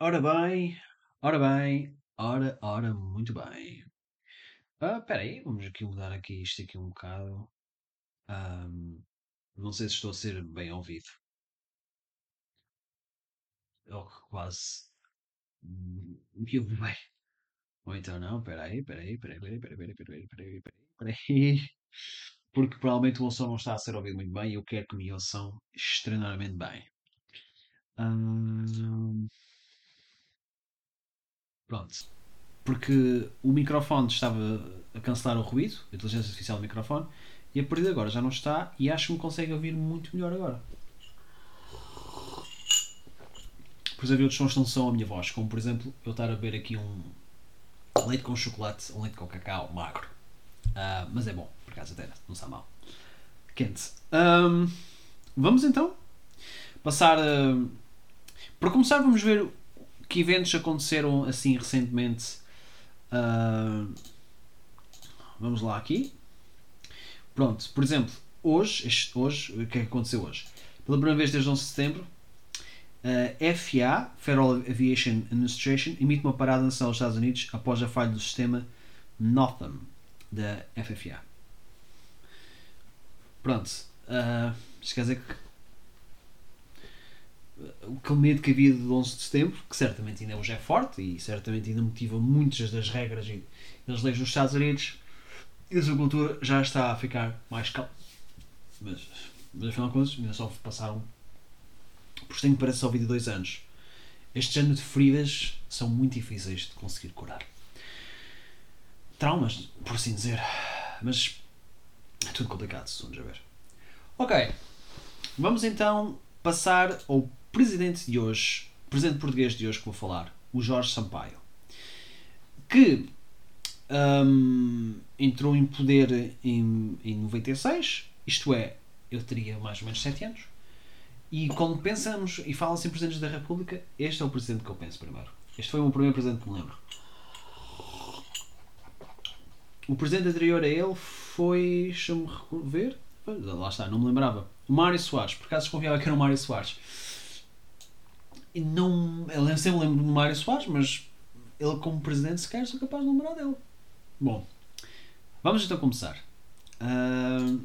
Ora bem, ora bem, ora, ora, muito bem. Ah, espera aí, vamos aqui mudar aqui isto aqui um bocado. Não sei se estou a ser bem ouvido. Ou que quase me ouve bem. Ou então não, espera aí, espera aí, espera aí, espera aí, espera aí, espera aí, espera aí, espera aí. Porque provavelmente o som não está a ser ouvido muito bem e eu quero que me ouçam extremamente bem. Ahm, Pronto. Porque o microfone estava a cancelar o ruído, a inteligência artificial do microfone, e a partir de agora já não está e acho que me consegue ouvir muito melhor agora. Por exemplo, outros sons não são a minha voz, como por exemplo eu estar a beber aqui um leite com chocolate, um leite com cacau magro. Ah, mas é bom, por acaso até não está mal. Quente. Ahm, vamos então passar. Para começar, vamos ver que eventos aconteceram assim recentemente. Ah, vamos lá aqui. Pronto, por exemplo, hoje, este- hoje, o que é que aconteceu hoje? Pela primeira vez desde 11 de setembro, a FAA, Federal Aviation Administration, emite uma parada nacional dos Estados Unidos após a falha do sistema Northam da FFA. Pronto, ah, isto quer dizer que aquele medo que havia do 11 de setembro, que certamente ainda hoje é forte e certamente ainda motiva muitas das regras e das leis dos Estados Unidos, e a sua cultura já está a ficar mais calma. Mas, mas afinal de contas, ainda só passaram. Por tenho parece só 22 anos. Este género de feridas são muito difíceis de conseguir curar. Traumas, por assim dizer. Mas é tudo complicado, se vamos a ver. Ok. Vamos então passar ao presidente de hoje, presidente português de hoje que vou falar, o Jorge Sampaio, que hum, entrou em poder em, em 96, isto é, eu teria mais ou menos 7 anos. E quando pensamos e fala-se em presidentes da República, este é o presidente que eu penso primeiro. Este foi o primeiro presidente que me lembro. O presidente anterior a ele foi. Deixa-me ver. Lá está, não me lembrava. O Mário Soares, por acaso desconfiava que era o Mário Soares. E não. Eu sempre lembro do Mário Soares, mas ele, como presidente, sequer sou capaz de lembrar dele. Bom, vamos então começar. Ah,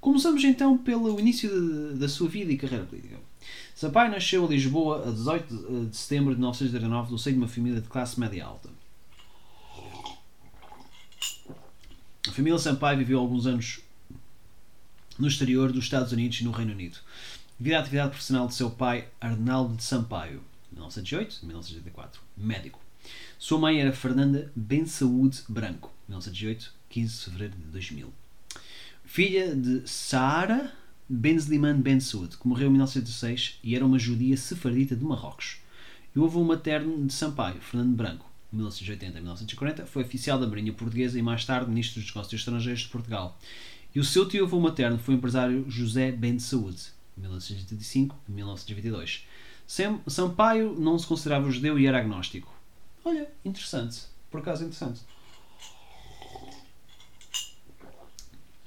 começamos então pelo início de- da sua vida e carreira política. Sampaio nasceu em Lisboa a 18 de- de setembro de 1939 no seio de uma família de classe média alta. A família Sampaio viveu alguns anos no exterior dos Estados Unidos e no Reino Unido, devido à atividade profissional de seu pai, Arnaldo de Sampaio, 1908-1984, médico. Sua mãe era Fernanda Ben Saúde Branco, 1908, 15 de fevereiro de 2000. Filha de Saara Ben Sliman Ben Saud, que morreu em 1906 e era uma judia sefardita de Marrocos. E o avô materno de Sampaio, Fernando Branco, 1980 a 1940, foi oficial da Marinha Portuguesa e mais tarde ministro dos Negócios Estrangeiros de Portugal. E o seu tio-avô materno foi o empresário José Ben Saúde, 1985 a 1922. Sam- Sampaio não se considerava judeu e era agnóstico. Olha, interessante. Por acaso interessante.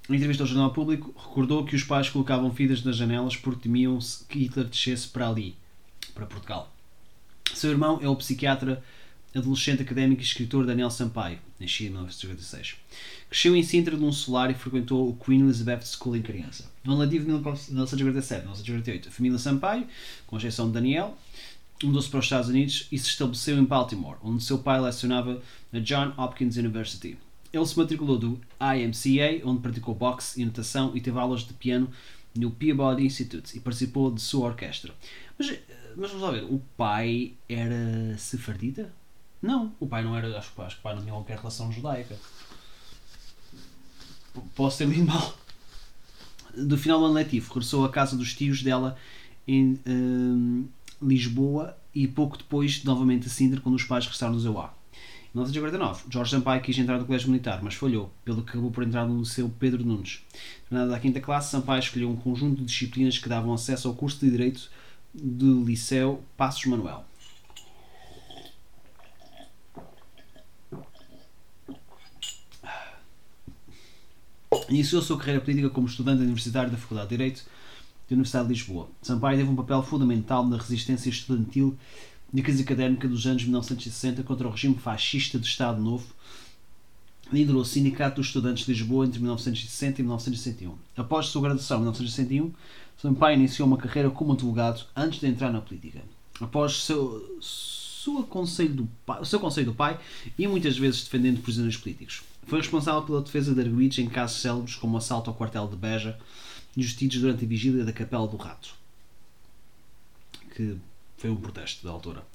Em entrevista ao Jornal Público, recordou que os pais colocavam fitas nas janelas porque temiam-se que Hitler descesse para ali, para Portugal. Seu irmão é o psiquiatra, adolescente académico e escritor Daniel Sampaio, nascido em 1956. Cresceu em Sintra num solar e frequentou o Queen Elizabeth School em criança. No ano letivo de 1947 1948, a família Sampaio, com exceção de Daniel, mudou-se para os Estados Unidos e se estabeleceu em Baltimore, onde seu pai lecionava na John Hopkins University. Ele se matriculou do IMCA, onde praticou boxe e natação e teve aulas de piano no Peabody Institute e participou de sua orquestra. Mas, eh, mas vamos lá ver, o pai era sefardita? Não, o pai não era, acho, acho que o pai não tinha qualquer relação judaica. Posso ter lido mal. Do final do ano letivo, regressou à casa dos tios dela em hum, Lisboa e pouco depois novamente a Sintra quando os pais regressaram do ZEUA. Em 1949, Jorge Sampaio quis entrar no colégio militar, mas falhou, pelo que acabou por entrar no Liceu Pedro Nunes. Terminada a quinta classe, Sampaio escolheu um conjunto de disciplinas que davam acesso ao curso de Direito do Liceu Passos Manuel. Iniciou sua carreira política como estudante universitário da Faculdade de Direito da Universidade de Lisboa. Sampaio teve um papel fundamental na resistência estudantil na crise académica dos anos 1960 contra o regime fascista do Estado Novo, liderou o Sindicato dos Estudantes de Lisboa entre 1960 e 1961. Após sua graduação em 1961, Sampaio iniciou uma carreira como advogado antes de entrar na política. Após seu, sua conselho do pai, seu conselho do pai e muitas vezes defendendo prisioneiros políticos. Foi responsável pela defesa de arguidos em casos célebres como o assalto ao quartel de Beja e os tiros durante a vigília da Capela do Rato, que foi um protesto da altura.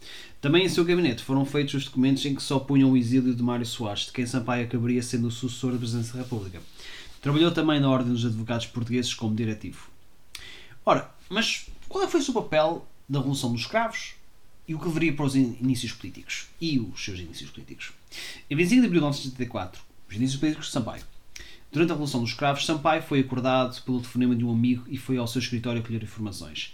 Também em seu gabinete foram feitos os documentos em que se opunham o exílio de Mário Soares, de quem Sampaio acabaria sendo o sucessor da presidência da República. Trabalhou também na Ordem dos Advogados Portugueses como diretivo. Ora, mas qual é foi o seu papel da Revolução dos Escravos e o que levaria para os inícios políticos? E os seus inícios políticos? Em 25 de abril de 1974, inícios políticos de Sampaio. Durante a Revolução dos Escravos, Sampaio foi acordado pelo telefonema de um amigo e foi ao seu escritório colher informações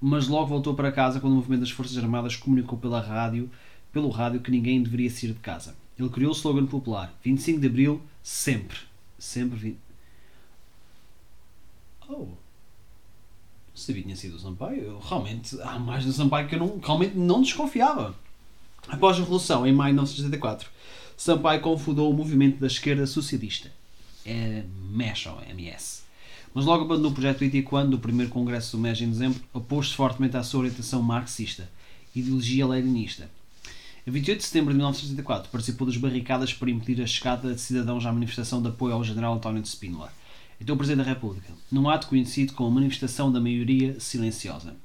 mas logo voltou para casa quando o movimento das Forças Armadas comunicou pela rádio, pelo rádio que ninguém deveria sair de casa. Ele criou o slogan popular 25 de Abril, sempre. Sempre. Vi... Oh. Não sabia que tinha sido o Sampaio. Eu, realmente, há mais do Sampaio que eu não, realmente não desconfiava. Após a Revolução, em maio de 1974, Sampaio confundou o movimento da esquerda socialista, é MES ou MS, mas logo abandonou o projeto político quando, no primeiro congresso do MES em dezembro, opôs-se fortemente à sua orientação marxista, ideologia leninista. Em 28 de setembro de 1974, participou das barricadas para impedir a chegada de cidadãos à manifestação de apoio ao general António de Spínola, então Presidente da República, num ato conhecido como a manifestação da maioria silenciosa.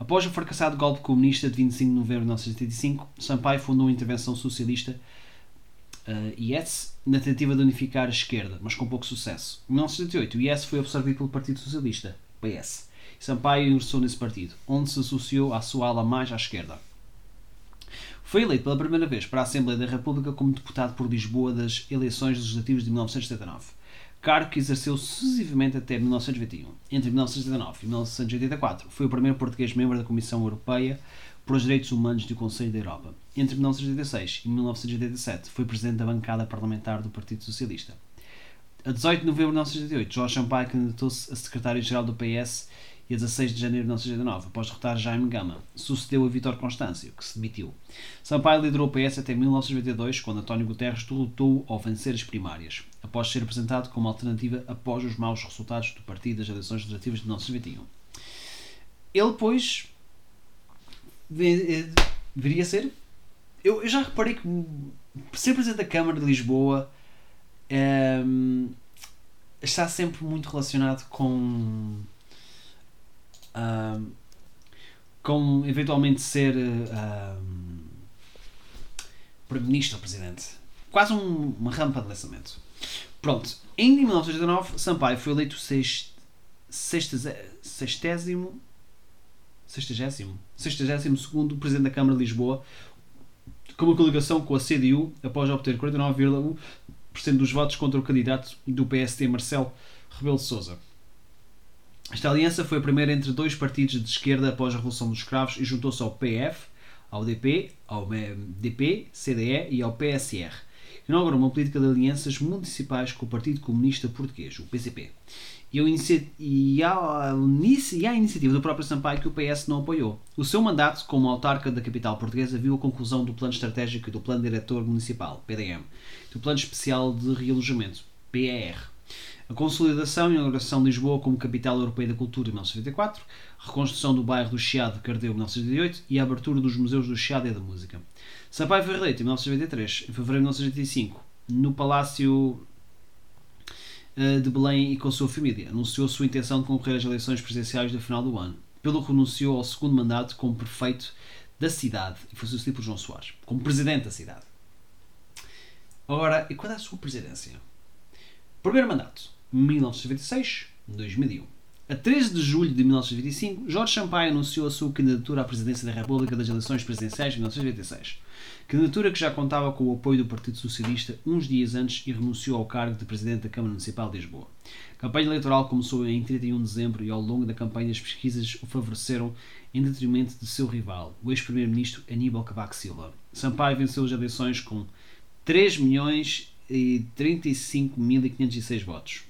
Após o fracassado golpe comunista de 25 de novembro de 1985, Sampaio fundou a Intervenção Socialista uh, na tentativa de unificar a esquerda, mas com pouco sucesso. Em 1978, o IS foi absorvido pelo Partido Socialista, PS. E Sampaio ingressou nesse partido, onde se associou à sua ala mais à esquerda. Foi eleito pela primeira vez para a Assembleia da República como deputado por Lisboa das eleições legislativas de 1979, cargo que exerceu sucessivamente até 1921. Entre 1979 e 1984, foi o primeiro português membro da Comissão Europeia para os Direitos Humanos do Conselho da Europa. Entre 1986 e 1987 foi presidente da bancada parlamentar do Partido Socialista. A 18 de novembro de 1988, Jorge Sampaio candidatou-se a secretário-geral do PS e a 16 de janeiro de 1989, após derrotar Jaime Gama, sucedeu a Vítor Constâncio, que se demitiu. Sampaio liderou o PS até 1992, quando António Guterres derrotou ao vencer as primárias, após ser apresentado como alternativa após os maus resultados do partido das eleições legislativas de 1991. Ele, pois, deveria ser. Eu, eu já reparei que ser Presidente da Câmara de Lisboa ehm, está sempre muito relacionado com. Um, ehm, com eventualmente ser um, ehm, Primeiro-Ministro ou Presidente. Quase um, uma rampa de lançamento. Pronto, em 1989, Sampaio foi eleito sext, sextésimo 60, 62 Presidente da Câmara de Lisboa, com uma coligação com a CDU, após obter 49,1% dos votos contra o candidato do PST Marcelo Rebelo de Sousa. Esta aliança foi a primeira entre dois partidos de esquerda após a Revolução dos Escravos e juntou-se ao PF, ao DP, ao DP, CDE e ao PSR. Inaugurou uma política de alianças municipais com o Partido Comunista Português, o PCP e, o e, há, e há a iniciativa do próprio Sampaio que o PS não apoiou. O seu mandato como autarca da capital portuguesa viu a conclusão do Plano Estratégico e do Plano Diretor Municipal, PDM, do Plano Especial de Realojamento, PER, a consolidação e inauguração de Lisboa como capital europeia da cultura em 1994, a reconstrução do bairro do Chiado que ardeu em 1988 e a abertura dos museus do Chiado e da música. Sampaio foi reeleito em 1993, em fevereiro de 1985, no Palácio de Belém e com a sua família. Anunciou sua intenção de concorrer às eleições presidenciais do final do ano, pelo que renunciou ao segundo mandato como prefeito da cidade e foi sucedido por João Soares, como presidente da cidade. Agora, e quando é a sua presidência? Primeiro mandato, 1996-2001. A 13 de julho de 1925, Jorge Sampaio anunciou a sua candidatura à presidência da República das eleições presidenciais de 1996. Candidatura que já contava com o apoio do Partido Socialista uns dias antes e renunciou ao cargo de presidente da Câmara Municipal de Lisboa. A campanha eleitoral começou em 31 de dezembro e ao longo da campanha as pesquisas o favoreceram em detrimento de seu rival, o ex-primeiro-ministro Aníbal Cavaco Silva. Sampaio venceu as eleições com 3 milhões e 35.506 votos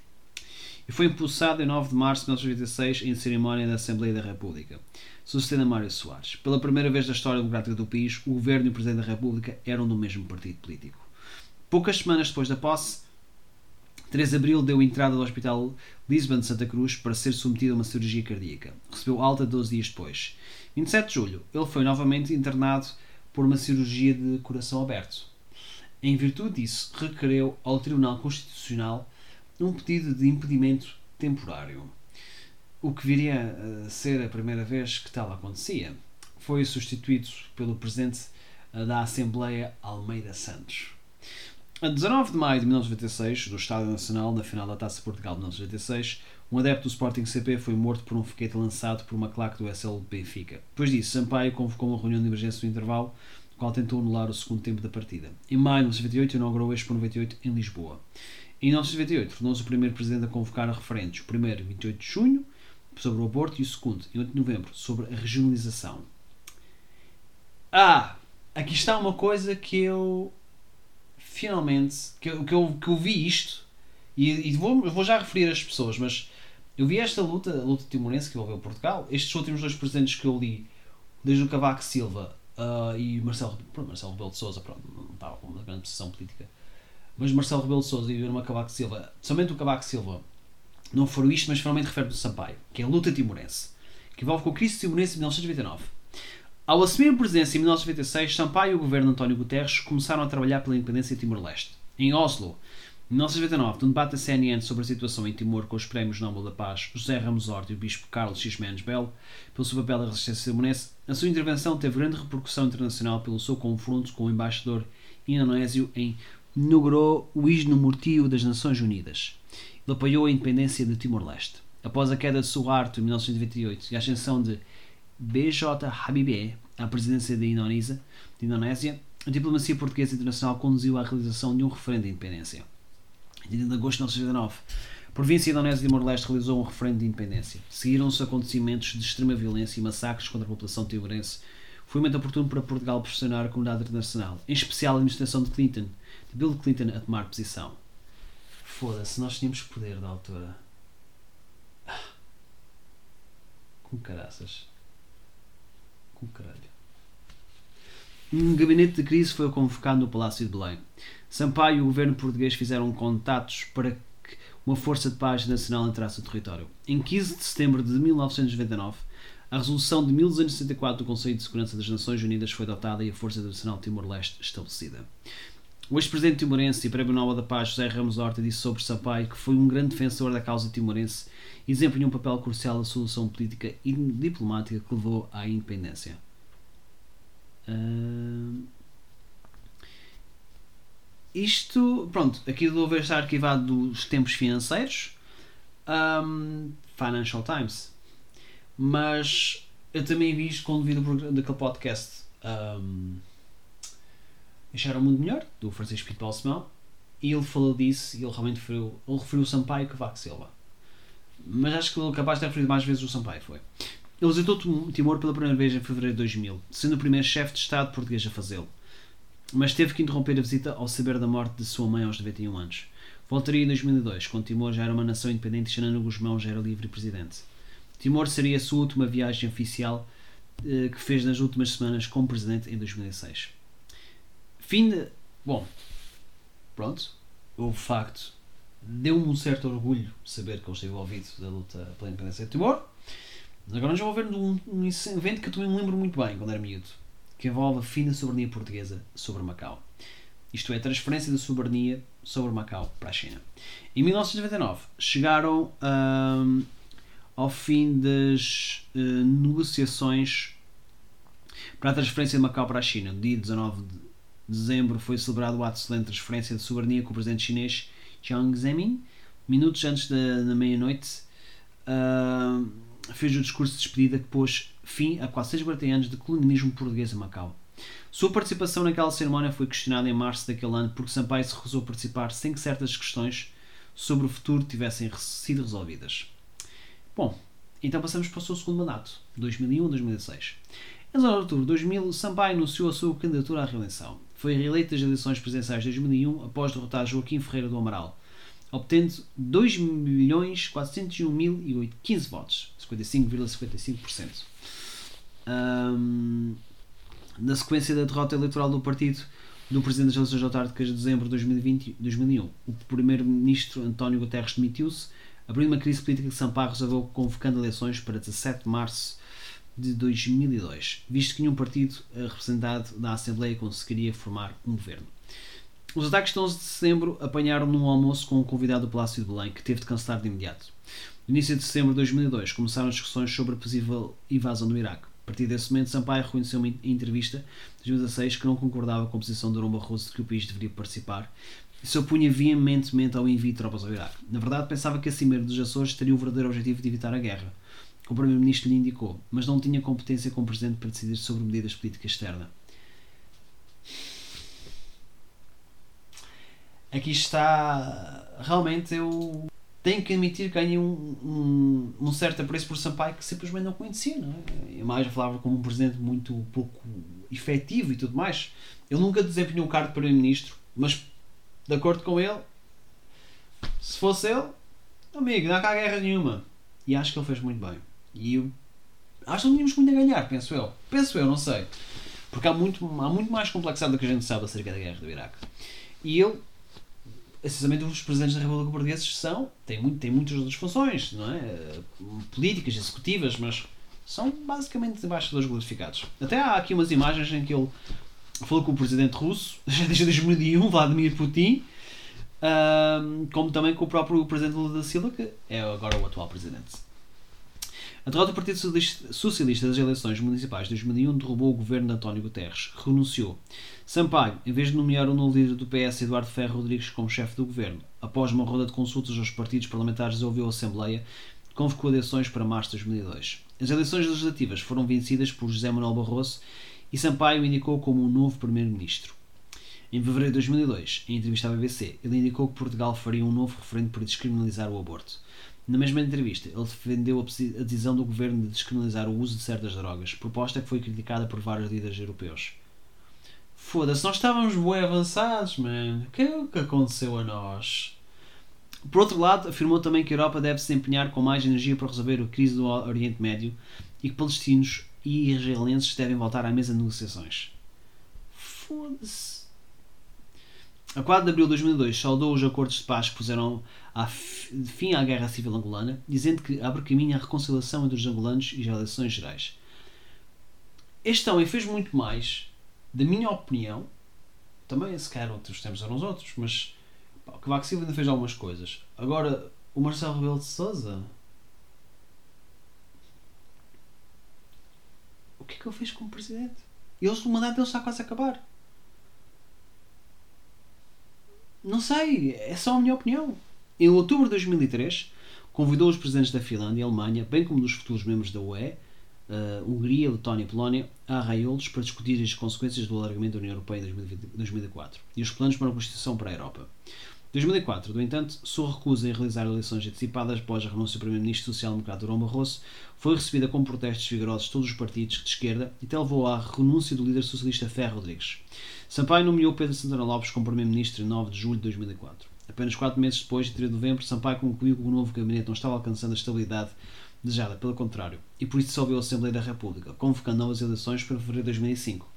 e foi impulsado em 9 de março de 1986 em cerimónia da Assembleia da República, sucedendo a Mário Soares. Pela primeira vez na história democrática do país, o governo e o Presidente da República eram do mesmo partido político. Poucas semanas depois da posse, 3 de abril deu entrada ao Hospital Lisbon de Santa Cruz para ser submetido a uma cirurgia cardíaca. Recebeu alta 12 dias depois. 27 de julho, ele foi novamente internado por uma cirurgia de coração aberto. Em virtude disso, requereu ao Tribunal Constitucional um pedido de impedimento temporário. O que viria a ser a primeira vez que tal acontecia. Foi substituído pelo Presidente da Assembleia Almeida Santos. A 19 de maio de 1996, do Estádio Nacional, na final da Taça Portugal de 1996, um adepto do Sporting CP foi morto por um foguete lançado por uma claque do SL Benfica. Depois disso, Sampaio convocou uma reunião de emergência no intervalo, no qual tentou anular o segundo tempo da partida. Em maio de 1998, inaugurou o Expo 98 em Lisboa. Em 1998, tornou-se o primeiro presidente a convocar referentes. O primeiro, 28 de junho, sobre o aborto, e o segundo, em 8 de novembro, sobre a regionalização. Ah! Aqui está uma coisa que eu finalmente, que eu, que eu, que eu vi isto, e, e vou, vou já referir as pessoas, mas eu vi esta luta, a luta timorense que envolveu Portugal, estes últimos dois presidentes que eu li, desde o Cavaco Silva uh, e Marcelo, pronto, Marcelo Rebelo de Sousa, pronto, não estava com uma grande posição política, mas Marcelo Rebelo de Sousa e Irma Cavaco Silva, somente o Cavaco Silva, não foram isto, mas finalmente refere do Sampaio, que é a luta timorense, que envolve com a crise timorense em 1929. Ao assumir a presidência em 1996, Sampaio e o governo António Guterres começaram a trabalhar pela independência de Timor-Leste. Em Oslo, em 1999, num debate da CNN sobre a situação em Timor com os prémios Nobel da Paz, José Ramos Horta e o bispo Carlos X. Belo, pelo seu papel da resistência timorense, a sua intervenção teve grande repercussão internacional pelo seu confronto com o embaixador indonésio em Nugroho Wisnu das Nações Unidas. Ele apoiou a independência de Timor-Leste. Após a queda de Suharto em 1998 e a ascensão de BJ Habibie à presidência da Indonésia, de Indonésia, a diplomacia portuguesa internacional conduziu à realização de um referendo de independência. Em 30 de agosto de 1999, a província indonésia de Timor-Leste realizou um referendo de independência. Seguiram-se acontecimentos de extrema violência e massacres contra a população timorense. Foi um momento oportuno para Portugal pressionar a comunidade internacional, em especial a administração de Clinton, de Bill Clinton a tomar posição. Foda-se, nós tínhamos poder da altura. Com caraças. Com caralho. Um gabinete de crise foi convocado no Palácio de Belém. Sampaio e o governo português fizeram contatos para que uma força de paz nacional entrasse no território. Em 15 de setembro de 1999, a resolução de 1264 do Conselho de Segurança das Nações Unidas foi adotada e a Força Nacional Timor-Leste estabelecida. O ex-presidente timorense e prémio Nobel da Paz José Ramos Horta disse sobre Sampaio que foi um grande defensor da causa timorense e desempenhou um papel crucial na solução política e diplomática que levou à independência. Uh... Isto, pronto, aqui deve estar arquivado dos tempos financeiros, um, Financial Times, mas eu também vi isto com o devido daquele podcast um, Deixar o Mundo Melhor, do Francisco Pinto Balsemão, e ele falou disso e ele realmente referiu, ele referiu o Sampaio que Silva. Mas acho que ele é capaz de ter referido mais vezes o Sampaio, foi. Ele visitou Timor pela primeira vez em fevereiro de 2000, sendo o primeiro chefe de Estado português a fazê-lo. Mas teve que interromper a visita ao saber da morte de sua mãe aos 91 anos. Voltaria em 2002, quando Timor já era uma nação independente e Xanana Guzmão já era livre presidente. Timor seria a sua última viagem oficial eh, que fez nas últimas semanas como presidente em 2006. Fim de. Bom, pronto. O facto deu-me um certo orgulho saber que ele esteve envolvido da luta pela independência de Timor. Agora nós vamos ver um, evento que eu também me lembro muito bem quando era miúdo, que envolve a fina soberania portuguesa sobre Macau. Isto é, a transferência da soberania sobre Macau para a China. Em 1999 chegaram um, ao fim das uh, negociações para a transferência de Macau para a China, no dia 19 de dezembro foi celebrado o ato de transferência de soberania com o presidente chinês Jiang Zemin. Minutos antes da, da meia-noite, uh, fez o discurso de despedida que pôs fim a quase 140 anos de colonialismo português em Macau. Sua participação naquela cerimónia foi questionada em março daquele ano porque Sampaio se recusou a participar sem que certas questões sobre o futuro tivessem sido resolvidas. Bom, então passamos para o seu segundo mandato, 2001-2006. Em outubro de 2000, Sampaio anunciou a sua candidatura à reeleição. Foi reeleito das eleições presidenciais de 2001 após derrotar Joaquim Ferreira do Amaral. obtendo 2.401.015 votos, 55,55%. Um, na sequência da derrota eleitoral do partido do Presidente das Eleições Autárquicas de dezembro de 2020, 2001, o Primeiro-Ministro António Guterres demitiu-se, abrindo uma crise política que Sampaio resolveu convocando eleições para 17 de março de 2002, visto que nenhum partido representado na Assembleia conseguiria formar um governo. Os ataques de 11 de setembro apanharam num almoço com um convidado do Palácio de Belém, que teve de cancelar de imediato. No início de setembro de 2002 começaram as discussões sobre a possível invasão do Iraque. A partir desse momento, Sampaio reconheceu em entrevista de 2016 que não concordava com a posição de Durão Barroso de que o país deveria participar se opunha veementemente ao envio de tropas ao Iraque. Na verdade, pensava que a Cimeira dos Açores teria o verdadeiro objetivo de evitar a guerra, o Primeiro-Ministro lhe indicou, mas não tinha competência como Presidente para decidir sobre medidas de política externa. Aqui está. Realmente eu tenho que admitir que ganhei um, um, um, certo apreço por Sampaio que simplesmente não conhecia. Não é? A imagem falava como um presidente muito pouco efetivo e tudo mais. Ele nunca desempenhou o cargo de Primeiro-Ministro, mas de acordo com ele, se fosse ele, amigo, não há cá guerra nenhuma. E acho que ele fez muito bem. E eu acho que não tínhamos muito a ganhar, penso eu. Penso eu, não sei. Porque há muito, há muito mais complexidade do que a gente sabe acerca da guerra do Iraque. E ele essencialmente os presidentes da República Portuguesa são, têm, muito, têm muitas outras funções, não é? Políticas, executivas, mas são basicamente embaixadores glorificados. Até há aqui umas imagens em que ele falou com o presidente russo, desde 2001, Vladimir Putin, como também com o próprio presidente Lula da Silva, que é agora o atual presidente. A derrota do Partido Socialista das eleições municipais de 2001 derrubou o governo de António Guterres, renunciou. Sampaio, em vez de nomear o novo líder do PS, Eduardo Ferro Rodrigues, como chefe do governo, após uma roda de consultas aos partidos parlamentares, resolveu a Assembleia, convocou eleições para março de 2002. As eleições legislativas foram vencidas por José Manuel Barroso e Sampaio indicou como o novo primeiro-ministro. Em fevereiro de 2002, em entrevista à BBC, ele indicou que Portugal faria um novo referendo para descriminalizar o aborto. Na mesma entrevista, ele defendeu a decisão do governo de descriminalizar o uso de certas drogas, proposta que foi criticada por vários líderes europeus. Foda-se, nós estávamos bem avançados, man. O que é que aconteceu a nós? Por outro lado, afirmou também que a Europa deve se empenhar com mais energia para resolver a crise do Oriente Médio e que palestinos e israelenses devem voltar à mesa de negociações. Foda-se. A 4 de abril de 2002 saudou os acordos de paz que puseram fim à guerra civil angolana, dizendo que abre caminho à reconciliação entre os angolanos e as eleições gerais. Este homem fez muito mais, da minha opinião, também se calhar outros tempos eram os outros, mas pá, o Cavaco Silva ainda fez algumas coisas. Agora, o Marcelo Rebelo de Souza. Que é que ele fez como presidente? Eles, o mandato dele está quase a acabar. Não sei, é só a minha opinião. Em outubro de 2003, convidou os presidentes da Finlândia e Alemanha, bem como dos futuros membros da UE, uh, Hungria, Letónia e Polónia, a arraiá-los para discutir as consequências do alargamento da União Europeia em 2004 e os planos para a Constituição para a Europa. Em 2004, no entanto, sua recusa em realizar eleições antecipadas após a renúncia do Primeiro-Ministro Social-Democrata Durão Barroso foi recebida com protestos vigorosos de todos os partidos de esquerda e até levou à renúncia do líder socialista Ferro Rodrigues. Sampaio nomeou Pedro Santana Lopes como Primeiro-Ministro em 9 de julho de 2004. Apenas quatro meses depois, em 3 de novembro, Sampaio concluiu que o novo gabinete não estava alcançando a estabilidade desejada, pelo contrário, e por isso dissolveu a Assembleia da República, convocando novas eleições para fevereiro de 2005.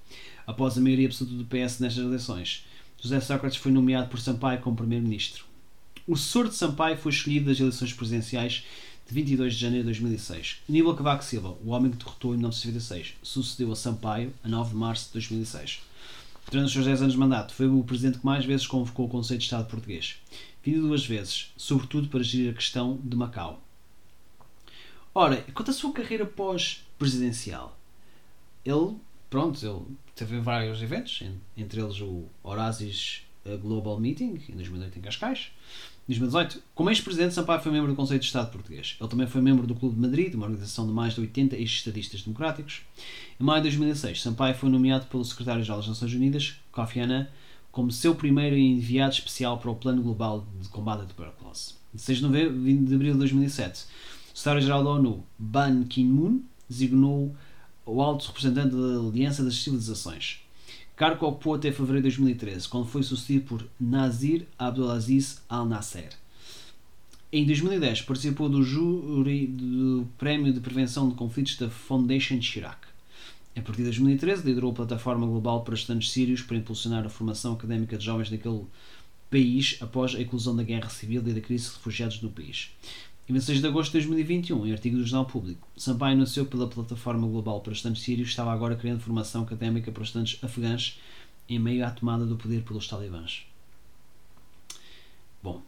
Após a maioria absoluta do PS nestas eleições, José Sócrates foi nomeado por Sampaio como Primeiro-Ministro. O sucessor de Sampaio foi escolhido das eleições presidenciais de 22 de janeiro de 2006. Aníbal Cavaco Silva, o homem que derrotou em 1996, sucedeu a Sampaio a 9 de março de 2006. Durante os seus 10 anos de mandato, foi o presidente que mais vezes convocou o Conselho de Estado português, vindo duas vezes, sobretudo para gerir a questão de Macau. Ora, quanto à sua carreira pós-presidencial, ele, pronto, ele teve vários eventos, entre eles o Horasis Global Meeting, em 2008 em Cascais, 2018, como ex-presidente, Sampaio foi membro do Conselho de Estado português. Ele também foi membro do Clube de Madrid, uma organização de mais de 80 ex-estadistas democráticos. Em maio de 2006, Sampaio foi nomeado pelo secretário-geral das Nações Unidas, Kofi Annan, como seu primeiro enviado especial para o Plano Global de Combate à Tuberculose. De 6 de, de abril de 2007, o secretário-geral da ONU, Ban Ki-moon, designou o alto representante da Aliança das Civilizações, cargo que ocupou até fevereiro de 2013, quando foi sucedido por Nazir Abdulaziz Al-Nasser. Em 2010 participou do júri do Prémio de Prevenção de Conflitos da Foundation Chirac. A partir de 2013 liderou a plataforma global para estudantes sírios para impulsionar a formação académica de jovens daquele país após a eclosão da guerra civil e da crise de refugiados no país. Em 26 de agosto de 2021, em artigo do Jornal Público, Sampaio anunciou pela plataforma global para estudantes sírios estava agora criando formação académica para estudantes afegãs em meio à tomada do poder pelos talibãs. Bom,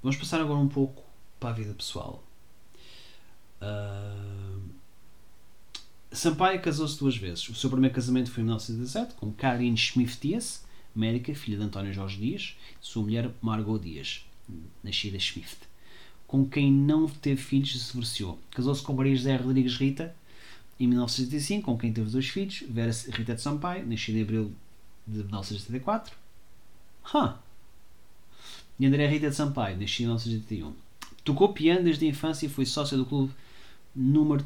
vamos passar agora um pouco para a vida pessoal. Uh... Sampaio casou-se duas vezes. O seu primeiro casamento foi em 1917 com Karin Schmidt-Dias, médica, filha de António Jorge Dias, e sua mulher Margot Dias, nascida Schmidt, com quem não teve filhos e se divorciou. Casou-se com Maria José Rodrigues Rita em 1975, com quem teve dois filhos, Vera Rita de Sampaio, nascida em abril de 1974. Huh. E André Rita de Sampaio, nascida em 1981. Tocou piano desde a infância e foi sócio do clube número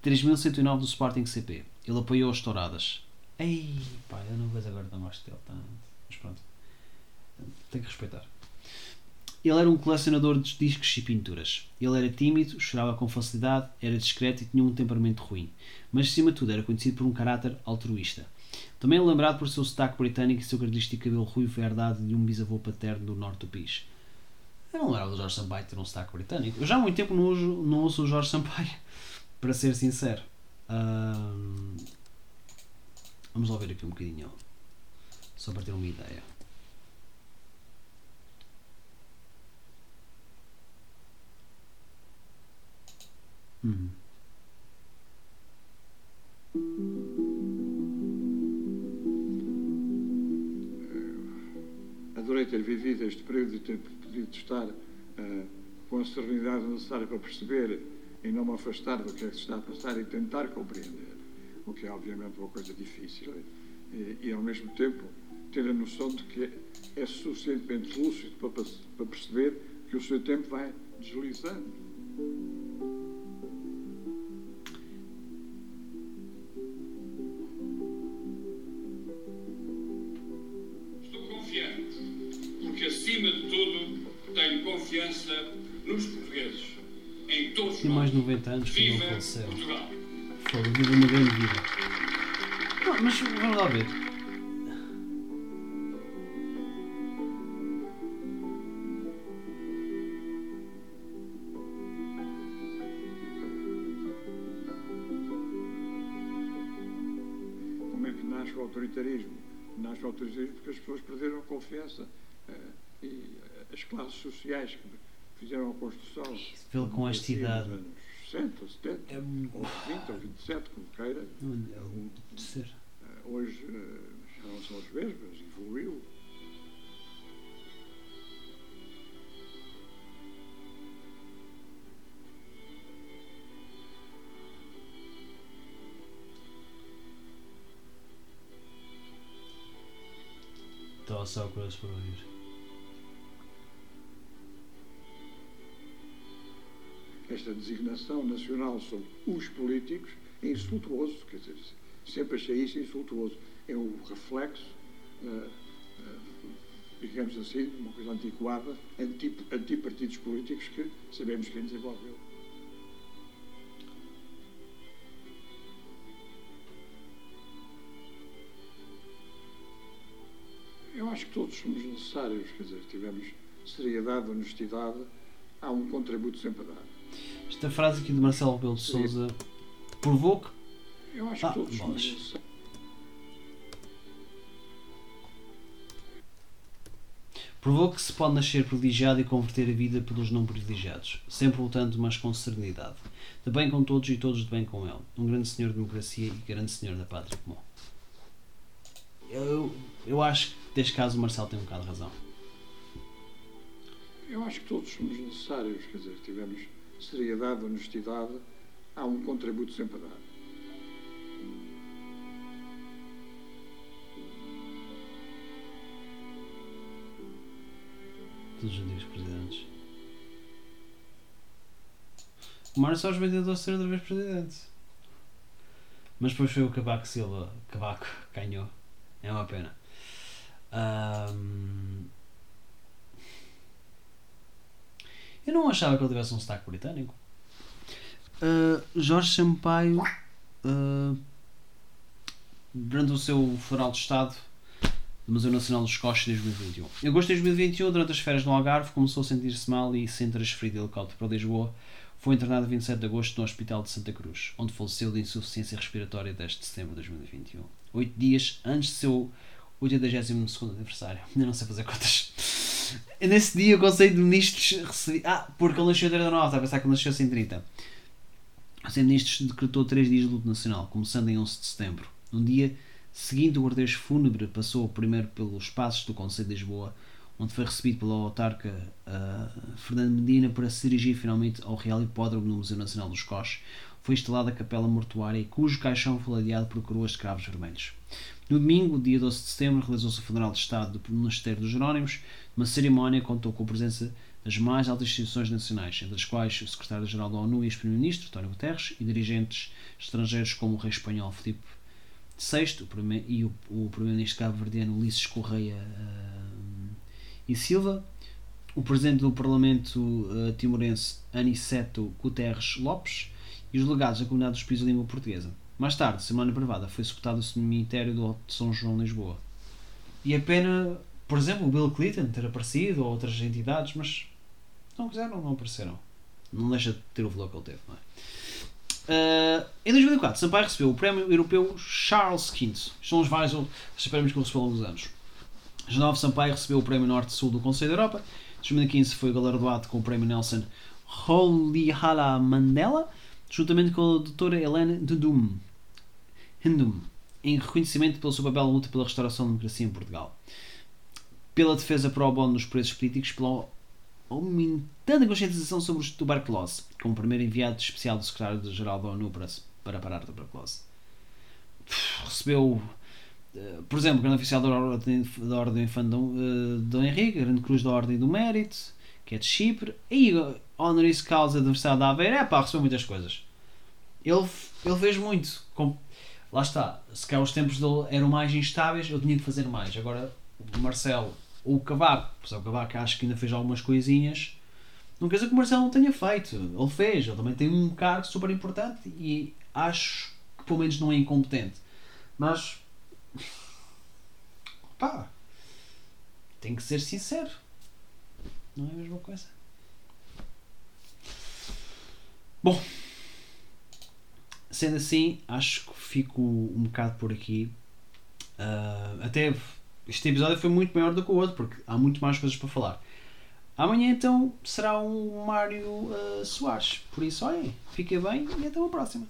3109 do Sporting CP. Ele apoiou as touradas. Ei, pá, eu não vejo agora, não gosto dele tanto. Mas pronto. Tenho que respeitar. Ele era um colecionador de discos e pinturas. Ele era tímido, chorava com facilidade, era discreto e tinha um temperamento ruim. Mas, acima de tudo, era conhecido por um caráter altruísta. Também é lembrado por seu sotaque britânico e seu característico cabelo ruivo herdado de um bisavô paterno do norte do país. Eu não lembrava do Jorge Sampaio ter um sotaque britânico. Eu já há muito tempo não uso, não uso o Jorge Sampaio para ser sincero. Vamos lá ver aqui um bocadinho. Só para ter uma ideia. Hum. Adorei ter vivido este período e ter podido estar uh, com a serenidade necessária para perceber e não me afastar do que é que se está a passar e tentar compreender, o que é obviamente uma coisa difícil, e, e ao mesmo tempo ter a noção de que é suficientemente lúcido para, para perceber que o seu tempo vai deslizando. Confiança nos portugueses em todos Tem mais de 90 anos que não Viva faleceu. Portugal! Foi, vive uma grande vida. Não, mas vamos lá ver. Como é que nasce o autoritarismo? Nasce o autoritarismo porque as pessoas perderam a confiança eh, e as classes sociais que fizeram a construção. Vê-lo com esta idade. Nos anos 60, ou 70, É, ou 20 ou 27, como queira. é ser. Eh, Hoje já não são as mesmas, evoluiu. Estava só curioso para ouvir. Esta designação nacional sobre os políticos é insultuoso, quer dizer, sempre achei isso insultuoso. É o reflexo, eh, eh, digamos assim, uma coisa antiquada, anti, antipartidos políticos que sabemos quem desenvolveu. Eu acho que todos somos necessários, quer dizer, tivemos seriedade, honestidade, há um contributo sempre a dar. Esta frase aqui de Marcelo Rebelo de Souza provou que Eu acho Ah, que todos necessários. Provou que se pode nascer privilegiado e converter a vida pelos não privilegiados, sempre lutando, mas com serenidade. De bem com todos e todos de bem com ele. Um grande senhor da democracia e grande senhor da pátria comum. Eu, eu acho que, neste caso, o Marcelo tem um bocado de razão. Eu acho que todos somos necessários, quer dizer, tivemos seriedade, honestidade, há um contributo sempre a dar. Todos os antigos presidentes. O Mário Soares veio tentar ser outra vez presidente. Mas depois foi o Cavaco Silva. Cavaco ganhou. É uma pena. Ahm, Eu não achava que ele tivesse um sotaque britânico. Uh, Jorge Sampaio, uh, durante o seu funeral de Estado do Museu Nacional dos Escócia em 2021. Em agosto de 2021, durante as férias no Algarve, começou a sentir-se mal e, sem transferido de helicóptero para Lisboa, foi internado a 27 de agosto no Hospital de Santa Cruz, onde faleceu de insuficiência respiratória 10 de setembro de 2021. Oito dias antes do seu 82 aniversário. Ainda não sei fazer contas. Nesse dia, o Conselho de Ministros recebi. Ah, porque ele nasceu em 39, estava a pensar que ele nasceu em 30. O Conselho de Ministros decretou 3 dias de luto nacional, começando em 11 de setembro. No dia seguinte, o cortejo fúnebre passou primeiro pelos passos do Conselho de Lisboa, onde foi recebido pelo autarca uh, Fernando Medina para se dirigir finalmente ao Real Hipódromo no Museu Nacional dos Coches. Foi instalada a capela mortuária, cujo caixão foi ladeado por coroas de cravos vermelhos. No domingo, dia 12 de setembro, realizou-se o funeral de Estado do Monasterio dos Jerónimos. Uma cerimónia contou com a presença das mais altas instituições nacionais, entre as quais o secretário-geral da ONU e o primeiro-ministro, António Guterres, e dirigentes estrangeiros como o rei espanhol Filipe VI e o, o primeiro-ministro cabo-verdiano Ulisses Correia uh, e Silva, o presidente do Parlamento uh, timorense Aniceto Guterres Lopes e os delegados da comunidade dos países de língua portuguesa. Mais tarde, semana privada, foi executado o cemitério do Alto de São João, Lisboa. E é pena, por exemplo, o Bill Clinton ter aparecido ou outras entidades, mas não quiseram, não apareceram. Não deixa de ter o valor que ele teve, não é? Uh, em 2004, Sampaio recebeu o Prémio Europeu Charles V. São os vários os prémios que recebeu ao longo dos anos. Genove Sampaio recebeu o Prémio Norte-Sul do Conselho da Europa. Em 2015 foi galardoado com o Prémio Nelson Rolihala Mandela, juntamente com a doutora Helene Dudum, Hindum, em reconhecimento pelo seu papel na luta pela restauração da democracia em Portugal. Pela defesa pro bono nos presos políticos, pela aumentando a conscientização sobre a tuberculose, como primeiro enviado especial do secretário-geral da ONU para, para parar a tuberculose. Recebeu, eh, por exemplo, o grande oficial da Ordem, da Infante Dom, uh, Dom Henrique, Grande Cruz da Ordem do Mérito, que é de Chipre, e honoris causa da Universidade da Aveira, é pá, recebeu muitas coisas. Ele, ele fez muito. Com, lá está, se calhar os tempos dele eram mais instáveis, eu tinha que fazer mais. Agora, o Marcelo ou o Cavaco, o Cavaco acho que ainda fez algumas coisinhas. Não quer dizer que o Marcelo não tenha feito. Ele fez, ele também tem um cargo super importante e acho que pelo menos não é incompetente. Mas. pá. Tem que ser sincero. Não é a mesma coisa. Bom. Sendo assim, acho que fico um bocado por aqui. Uh, até este episódio foi muito maior do que o outro, porque há muito mais coisas para falar. Amanhã então será um Mário uh, Soares. Por isso, olhem, fiquem bem e até uma próxima.